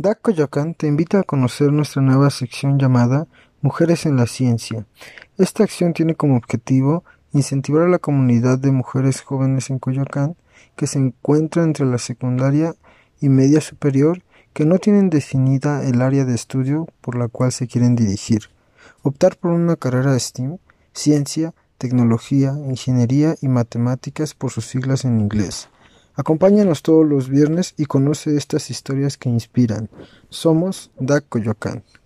DAC Coyoacán te invita a conocer nuestra nueva sección llamada Mujeres en la Ciencia. Esta acción tiene como objetivo incentivar a la comunidad de mujeres jóvenes en Coyoacán que se encuentran entre la secundaria y media superior que no tienen definida el área de estudio por la cual se quieren dirigir. Optar por una carrera de STEAM, ciencia, tecnología, ingeniería y matemáticas por sus siglas en inglés. Acompáñanos todos los viernes y conoce estas historias que inspiran. Somos DAC Coyoacán.